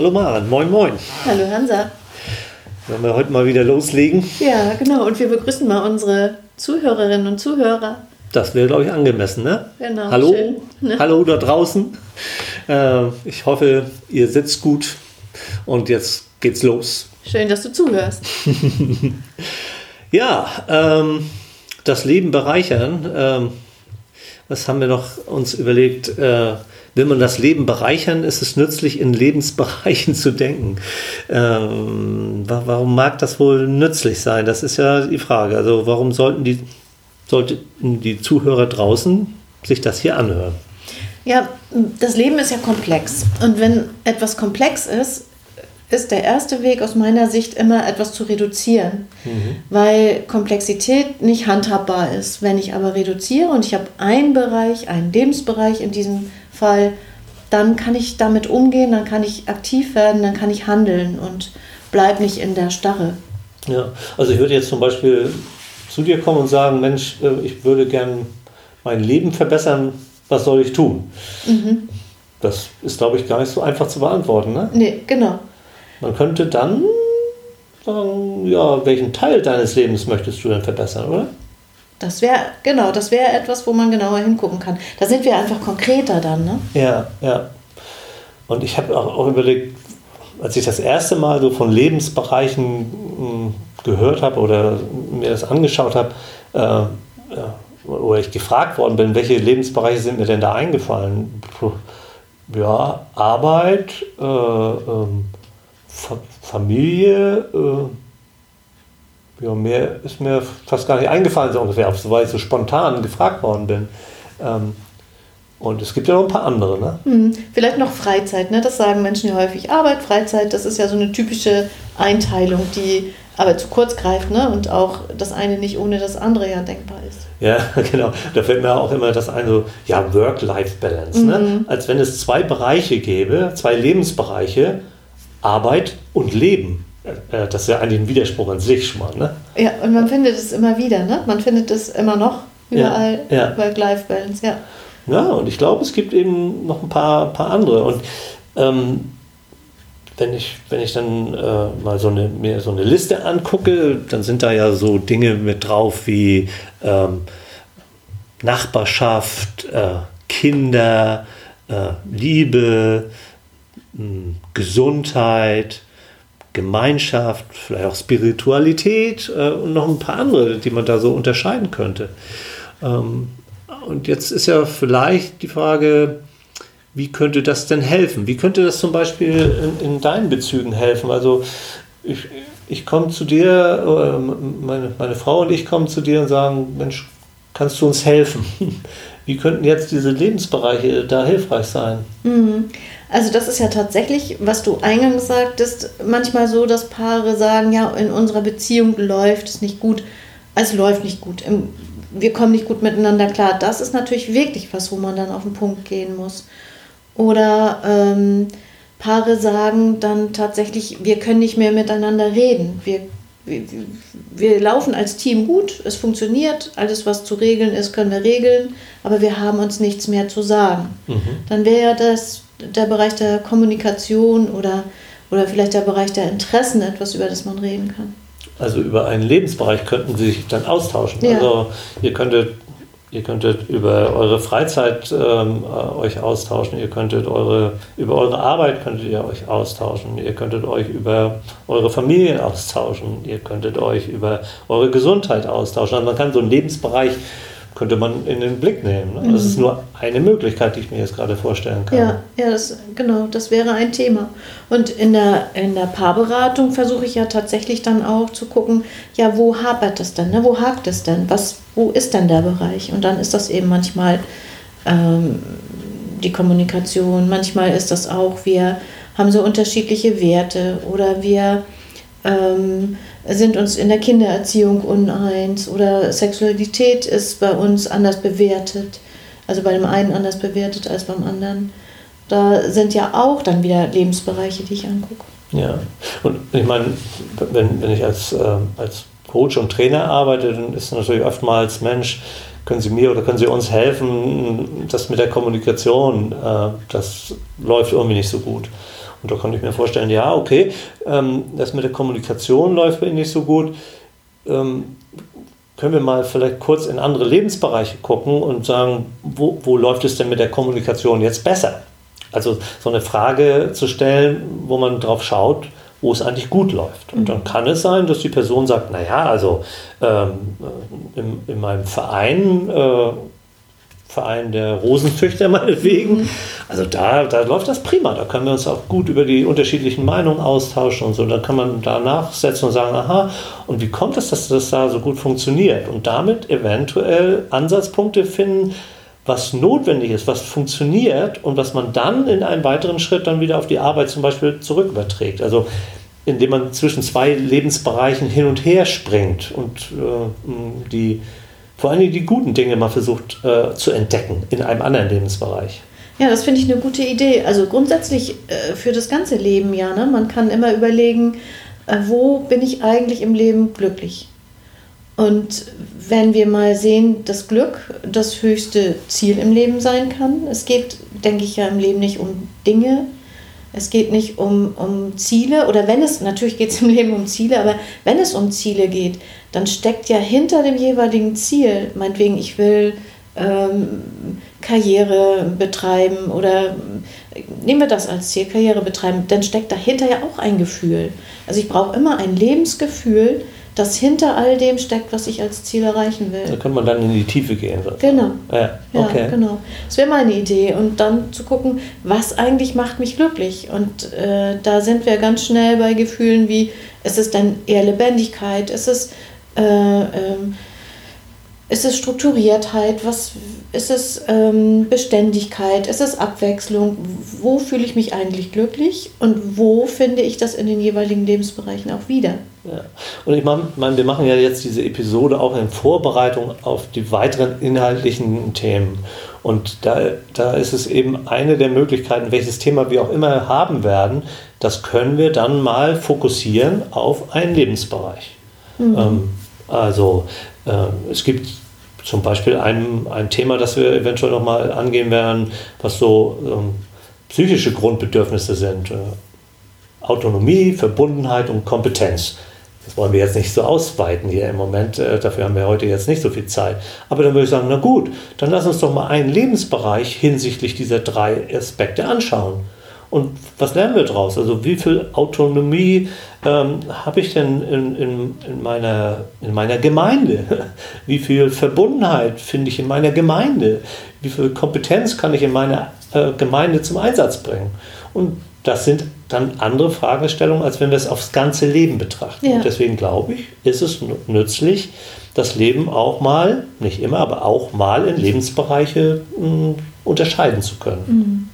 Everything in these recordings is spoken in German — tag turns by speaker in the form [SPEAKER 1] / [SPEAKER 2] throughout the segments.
[SPEAKER 1] Hallo Maren, moin moin.
[SPEAKER 2] Hallo Hansa.
[SPEAKER 1] Wollen wir heute mal wieder loslegen?
[SPEAKER 2] Ja, genau. Und wir begrüßen mal unsere Zuhörerinnen und Zuhörer.
[SPEAKER 1] Das wäre, glaube ich, angemessen, ne?
[SPEAKER 2] Genau.
[SPEAKER 1] Hallo,
[SPEAKER 2] schön, ne?
[SPEAKER 1] hallo da draußen. Äh, ich hoffe, ihr sitzt gut und jetzt geht's los.
[SPEAKER 2] Schön, dass du zuhörst.
[SPEAKER 1] Ja, ähm, das Leben bereichern. Ähm, was haben wir noch uns überlegt? Äh, will man das Leben bereichern, ist es nützlich, in Lebensbereichen zu denken. Ähm, wa- warum mag das wohl nützlich sein? Das ist ja die Frage. Also warum sollten die, sollten die Zuhörer draußen sich das hier anhören?
[SPEAKER 2] Ja, das Leben ist ja komplex. Und wenn etwas komplex ist, ist der erste Weg aus meiner Sicht immer etwas zu reduzieren, weil Komplexität nicht handhabbar ist. Wenn ich aber reduziere und ich habe einen Bereich, einen Lebensbereich in diesem Fall, dann kann ich damit umgehen, dann kann ich aktiv werden, dann kann ich handeln und bleib nicht in der Starre.
[SPEAKER 1] Ja, also ich würde jetzt zum Beispiel zu dir kommen und sagen, Mensch, äh, ich würde gern mein Leben verbessern, was soll ich tun? Das ist, glaube ich, gar nicht so einfach zu beantworten. Ne?
[SPEAKER 2] Nee, genau.
[SPEAKER 1] Man könnte dann sagen, ja, welchen Teil deines Lebens möchtest du denn verbessern, oder?
[SPEAKER 2] Das wäre, genau, das wäre etwas, wo man genauer hingucken kann. Da sind wir einfach konkreter dann, ne?
[SPEAKER 1] Ja, ja. Und ich habe auch, auch überlegt, als ich das erste Mal so von Lebensbereichen mh, gehört habe oder mir das angeschaut habe, äh, ja, oder ich gefragt worden bin, welche Lebensbereiche sind mir denn da eingefallen? Ja, Arbeit, äh, ähm, Familie, äh, ja, mehr ist mir fast gar nicht eingefallen, so ungefähr, weil ich so spontan gefragt worden bin. Ähm, und es gibt ja noch ein paar andere, ne?
[SPEAKER 2] Hm, Vielleicht noch Freizeit, ne? Das sagen Menschen ja häufig. Arbeit, Freizeit, das ist ja so eine typische Einteilung, die aber zu kurz greift, ne? Und auch das eine nicht ohne das andere ja denkbar ist.
[SPEAKER 1] Ja, genau. Da fällt mir auch immer das ein, so, ja, Work-Life-Balance. Ne? Als wenn es zwei Bereiche gäbe, zwei Lebensbereiche, Arbeit und Leben. Äh, Das ist ja eigentlich ein Widerspruch an sich schon mal. Ne?
[SPEAKER 2] Ja, und man findet es immer wieder, ne? Man findet es immer noch überall
[SPEAKER 1] Ja, ja.
[SPEAKER 2] Work-Life-Balance, ja.
[SPEAKER 1] Ja, und ich glaube, es gibt eben noch ein paar, paar andere. Und ähm, wenn, ich, wenn ich dann äh, mal so eine, mir so eine Liste angucke, dann sind da ja so Dinge mit drauf wie ähm, Nachbarschaft, äh, Kinder, äh, Liebe, Gesundheit, Gemeinschaft, vielleicht auch Spiritualität äh, und noch ein paar andere, die man da so unterscheiden könnte. Ähm, und jetzt ist ja vielleicht die Frage, wie könnte das denn helfen? Wie könnte das zum Beispiel in, in deinen Bezügen helfen? Also ich, ich komme zu dir, äh, meine, meine Frau und ich kommen zu dir und sagen, Mensch, kannst du uns helfen? Wie könnten jetzt diese Lebensbereiche da hilfreich sein?
[SPEAKER 2] Mhm. Also das ist ja tatsächlich, was du eingangs sagtest, manchmal so, dass Paare sagen, ja, in unserer Beziehung läuft es nicht gut. Es läuft nicht gut. Wir kommen nicht gut miteinander klar. Das ist natürlich wirklich was, wo man dann auf den Punkt gehen muss. Oder ähm, Paare sagen dann tatsächlich, wir können nicht mehr miteinander reden. Wir, wir, wir laufen als Team gut, es funktioniert, alles was zu regeln ist, können wir regeln, aber wir haben uns nichts mehr zu sagen. Dann wäre ja das der Bereich der Kommunikation oder, oder vielleicht der Bereich der Interessen etwas, über das man reden kann.
[SPEAKER 1] Also über einen Lebensbereich könnten Sie sich dann austauschen.
[SPEAKER 2] Ja.
[SPEAKER 1] Also ihr könntet, ihr könntet über eure Freizeit ähm, äh, euch austauschen, ihr könntet eure, über eure Arbeit könntet ihr euch austauschen, ihr könntet euch über eure Familien austauschen, ihr könntet euch über eure Gesundheit austauschen. Also man kann so einen Lebensbereich könnte man in den Blick nehmen. Ne? Das ist nur eine Möglichkeit, die ich mir jetzt gerade vorstellen kann.
[SPEAKER 2] Ja, ja, das, genau, das wäre ein Thema. Und in der, in der Paarberatung versuche ich ja tatsächlich dann auch zu gucken, ja, wo hapert es denn, ne? wo hakt es denn, was, wo ist denn der Bereich? Und dann ist das eben manchmal ähm, die Kommunikation, manchmal ist das auch, wir haben so unterschiedliche Werte oder wir ähm, sind uns in der Kindererziehung uneins oder Sexualität ist bei uns anders bewertet, also bei dem einen anders bewertet als beim anderen. Da sind ja auch dann wieder Lebensbereiche, die ich angucke.
[SPEAKER 1] Ja, und ich meine, wenn, wenn ich als, äh, als Coach und Trainer arbeite, dann ist natürlich oftmals, Mensch, können Sie mir oder können Sie uns helfen, das mit der Kommunikation, äh, das läuft irgendwie nicht so gut. Und da konnte ich mir vorstellen, ja, okay, ähm, das mit der Kommunikation läuft mir nicht so gut. Ähm, können wir mal vielleicht kurz in andere Lebensbereiche gucken und sagen, wo, wo läuft es denn mit der Kommunikation jetzt besser? Also so eine Frage zu stellen, wo man drauf schaut, wo es eigentlich gut läuft. Und dann mhm. kann es sein, dass die Person sagt, naja, also ähm, in, in, meinem Verein äh, Verein der Rosenzüchter meinetwegen. Mhm. Also da, da läuft das prima. Da können wir uns auch gut über die unterschiedlichen Meinungen austauschen und so. Da kann man da nachsetzen und sagen, aha, und wie kommt es, dass das da so gut funktioniert? Und damit eventuell Ansatzpunkte finden, was notwendig ist, was funktioniert und was man dann in einem weiteren Schritt dann wieder auf die Arbeit zum Beispiel zurück überträgt. Also indem man zwischen zwei Lebensbereichen hin und her springt und äh, die vor allem die guten Dinge mal versucht äh, zu entdecken in einem anderen Lebensbereich.
[SPEAKER 2] Ja, das finde ich eine gute Idee. Also grundsätzlich äh, für das ganze Leben, ja. Ne? Man kann immer überlegen, äh, wo bin ich eigentlich im Leben glücklich? Und wenn wir mal sehen, dass Glück das höchste Ziel im Leben sein kann, es geht, denke ich ja, im Leben nicht um Dinge, es geht nicht um, um Ziele oder wenn es, natürlich geht es im Leben um Ziele, aber wenn es um Ziele geht, dann steckt ja hinter dem jeweiligen Ziel, meinetwegen, ich will ähm, Karriere betreiben oder nehmen wir das als Ziel, Karriere betreiben, dann steckt dahinter ja auch ein Gefühl. Also ich brauche immer ein Lebensgefühl, das hinter all dem steckt, was ich als Ziel erreichen will.
[SPEAKER 1] Da kann man dann in die Tiefe gehen.
[SPEAKER 2] Sozusagen. Genau. Ja, okay. ja, genau. Das wäre meine Idee. Und dann zu gucken, was eigentlich macht mich glücklich. Und äh, da sind wir ganz schnell bei Gefühlen wie, ist es dann eher Lebendigkeit, ist es äh, ähm, ist es Strukturiertheit? Was ist es ähm, Beständigkeit? Ist es Abwechslung? Wo fühle ich mich eigentlich glücklich und wo finde ich das in den jeweiligen Lebensbereichen auch wieder?
[SPEAKER 1] Ja. Und ich meine, wir machen ja jetzt diese Episode auch in Vorbereitung auf die weiteren inhaltlichen Themen. Und da, da ist es eben eine der Möglichkeiten, welches Thema wir auch immer haben werden, das können wir dann mal fokussieren auf einen Lebensbereich. Mhm. Ähm, also äh, es gibt zum Beispiel ein, ein Thema, das wir eventuell nochmal angehen werden, was so ähm, psychische Grundbedürfnisse sind. Äh, Autonomie, Verbundenheit und Kompetenz. Das wollen wir jetzt nicht so ausweiten hier im Moment, äh, dafür haben wir heute jetzt nicht so viel Zeit. Aber dann würde ich sagen, na gut, dann lass uns doch mal einen Lebensbereich hinsichtlich dieser drei Aspekte anschauen. Und was lernen wir daraus? Also wie viel Autonomie ähm, habe ich denn in, in, in, meiner, in meiner Gemeinde? Wie viel Verbundenheit finde ich in meiner Gemeinde? Wie viel Kompetenz kann ich in meiner äh, Gemeinde zum Einsatz bringen? Und das sind dann andere Fragestellungen, als wenn wir es aufs ganze Leben betrachten. Ja. Und deswegen glaube ich, ist es nützlich, das Leben auch mal, nicht immer, aber auch mal in Lebensbereiche mh, hm, unterscheiden zu können.
[SPEAKER 2] Mhm.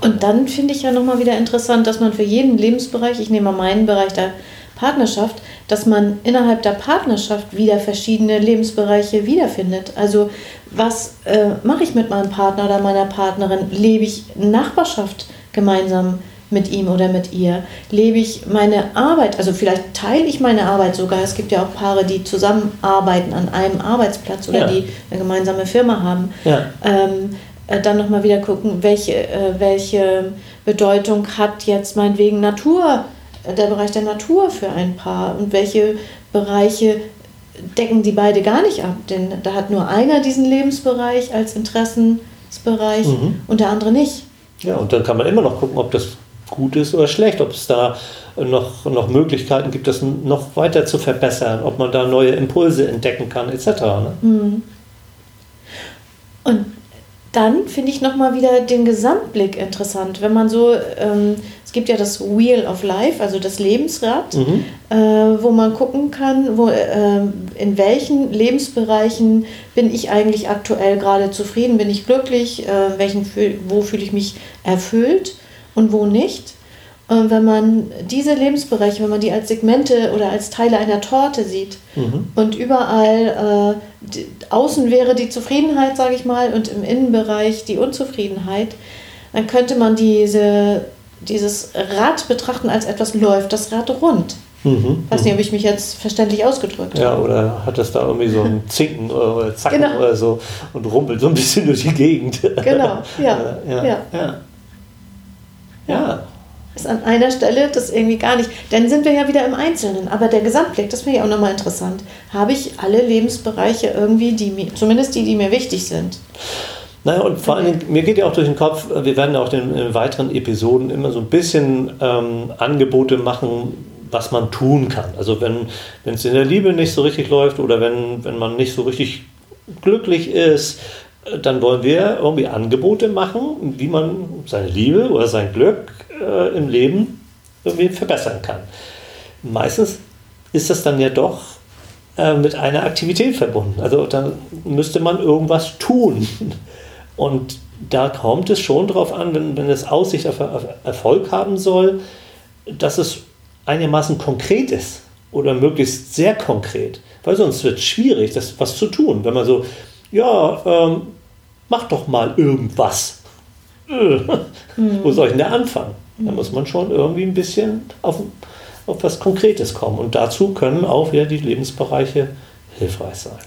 [SPEAKER 2] Und dann finde ich ja nochmal wieder interessant, dass man für jeden Lebensbereich, ich nehme mal meinen Bereich der Partnerschaft, dass man innerhalb der Partnerschaft wieder verschiedene Lebensbereiche wiederfindet. Also was äh, mache ich mit meinem Partner oder meiner Partnerin? Lebe ich Nachbarschaft gemeinsam mit ihm oder mit ihr? Lebe ich meine Arbeit, also vielleicht teile ich meine Arbeit sogar. Es gibt ja auch Paare, die zusammenarbeiten an einem Arbeitsplatz oder ja. die eine gemeinsame Firma haben. Ja. Ähm, äh, dann nochmal wieder gucken, welche, äh, welche Bedeutung hat jetzt meinetwegen Natur, äh, der Bereich der Natur für ein Paar und welche Bereiche decken die beide gar nicht ab, denn da hat nur einer diesen Lebensbereich als Interessensbereich mhm. und der andere nicht.
[SPEAKER 1] Ja, und dann kann man immer noch gucken, ob das gut ist oder schlecht, ob es da noch, noch Möglichkeiten gibt, das noch weiter zu verbessern, ob man da neue Impulse entdecken kann, etc. Ne? Mhm.
[SPEAKER 2] Und dann finde ich nochmal wieder den Gesamtblick interessant. Wenn man so, ähm, es gibt ja das Wheel of Life, also das Lebensrad, mhm. äh, wo man gucken kann, wo, äh, in welchen Lebensbereichen bin ich eigentlich aktuell gerade zufrieden, bin ich glücklich, äh, welchen, wo fühle ich mich erfüllt und wo nicht. Und wenn man diese Lebensbereiche, wenn man die als Segmente oder als Teile einer Torte sieht mhm. und überall äh, die, außen wäre die Zufriedenheit, sage ich mal, und im Innenbereich die Unzufriedenheit, dann könnte man diese, dieses Rad betrachten als etwas läuft, das Rad rund. Mhm, weiß nicht, ob ich mich jetzt verständlich ausgedrückt
[SPEAKER 1] habe. Ja, oder hat das da irgendwie so ein Zinken oder Zacken genau. oder so und rumpelt so ein bisschen durch die Gegend.
[SPEAKER 2] Genau, ja.
[SPEAKER 1] ja. ja. ja. Ja.
[SPEAKER 2] ist an einer Stelle das irgendwie gar nicht. Dann sind wir ja wieder im Einzelnen. Aber der Gesamtblick, das finde ich auch nochmal interessant. Habe ich alle Lebensbereiche irgendwie, die mir, zumindest die, die mir wichtig sind?
[SPEAKER 1] Naja, und vor allem, mir geht ja auch durch den Kopf, wir werden auch in, in weiteren Episoden immer so ein bisschen ähm, Angebote machen, was man tun kann. Also wenn es in der Liebe nicht so richtig läuft oder wenn, wenn man nicht so richtig glücklich ist, dann wollen wir irgendwie Angebote machen, wie man seine Liebe oder sein Glück äh, im Leben irgendwie verbessern kann. Meistens ist das dann ja doch äh, mit einer Aktivität verbunden. Also dann müsste man irgendwas tun. Und da kommt es schon darauf an, wenn, wenn es Aussicht auf, Erfolg haben soll, dass es einigermaßen konkret ist oder möglichst sehr konkret. Weil sonst wird es schwierig, das was zu tun. Wenn man so, ja, ähm, mach doch mal irgendwas. mhm. Wo soll ich denn da anfangen? Da muss man schon irgendwie ein bisschen auf, auf was Konkretes kommen. Und dazu können auch wieder die Lebensbereiche hilfreich sein.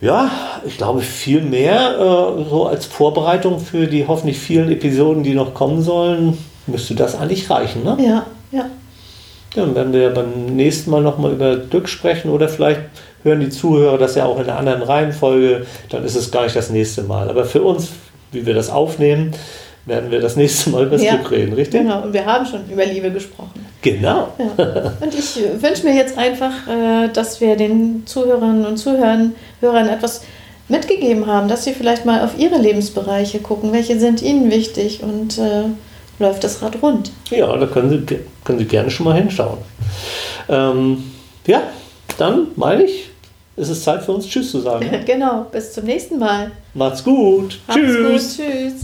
[SPEAKER 1] Ja, ich glaube, viel mehr äh, so als Vorbereitung für die hoffentlich vielen Episoden, die noch kommen sollen, müsste das eigentlich reichen. Ne?
[SPEAKER 2] Ja, ja.
[SPEAKER 1] Dann werden wir beim nächsten Mal nochmal über Glück sprechen oder vielleicht hören die Zuhörer das ja auch in einer anderen Reihenfolge, dann ist es gar nicht das nächste Mal. Aber für uns, wie wir das aufnehmen, werden wir das nächste Mal über das ja, Glück reden, richtig?
[SPEAKER 2] Genau, und wir haben schon über Liebe gesprochen.
[SPEAKER 1] Genau.
[SPEAKER 2] Ja. Und ich wünsche mir jetzt einfach, äh, dass wir den Zuhörerinnen und Zuhörern Hörern etwas mitgegeben haben, dass sie vielleicht mal auf ihre Lebensbereiche gucken, welche sind ihnen wichtig und äh, läuft das Rad rund.
[SPEAKER 1] Ja, da können Sie, können Sie gerne schon mal hinschauen. Ähm, ja, dann meine ich, ist es Zeit für uns Tschüss zu sagen.
[SPEAKER 2] genau, bis zum nächsten Mal.
[SPEAKER 1] Macht's gut.
[SPEAKER 2] Macht's Tschüss. Gut. Tschüss.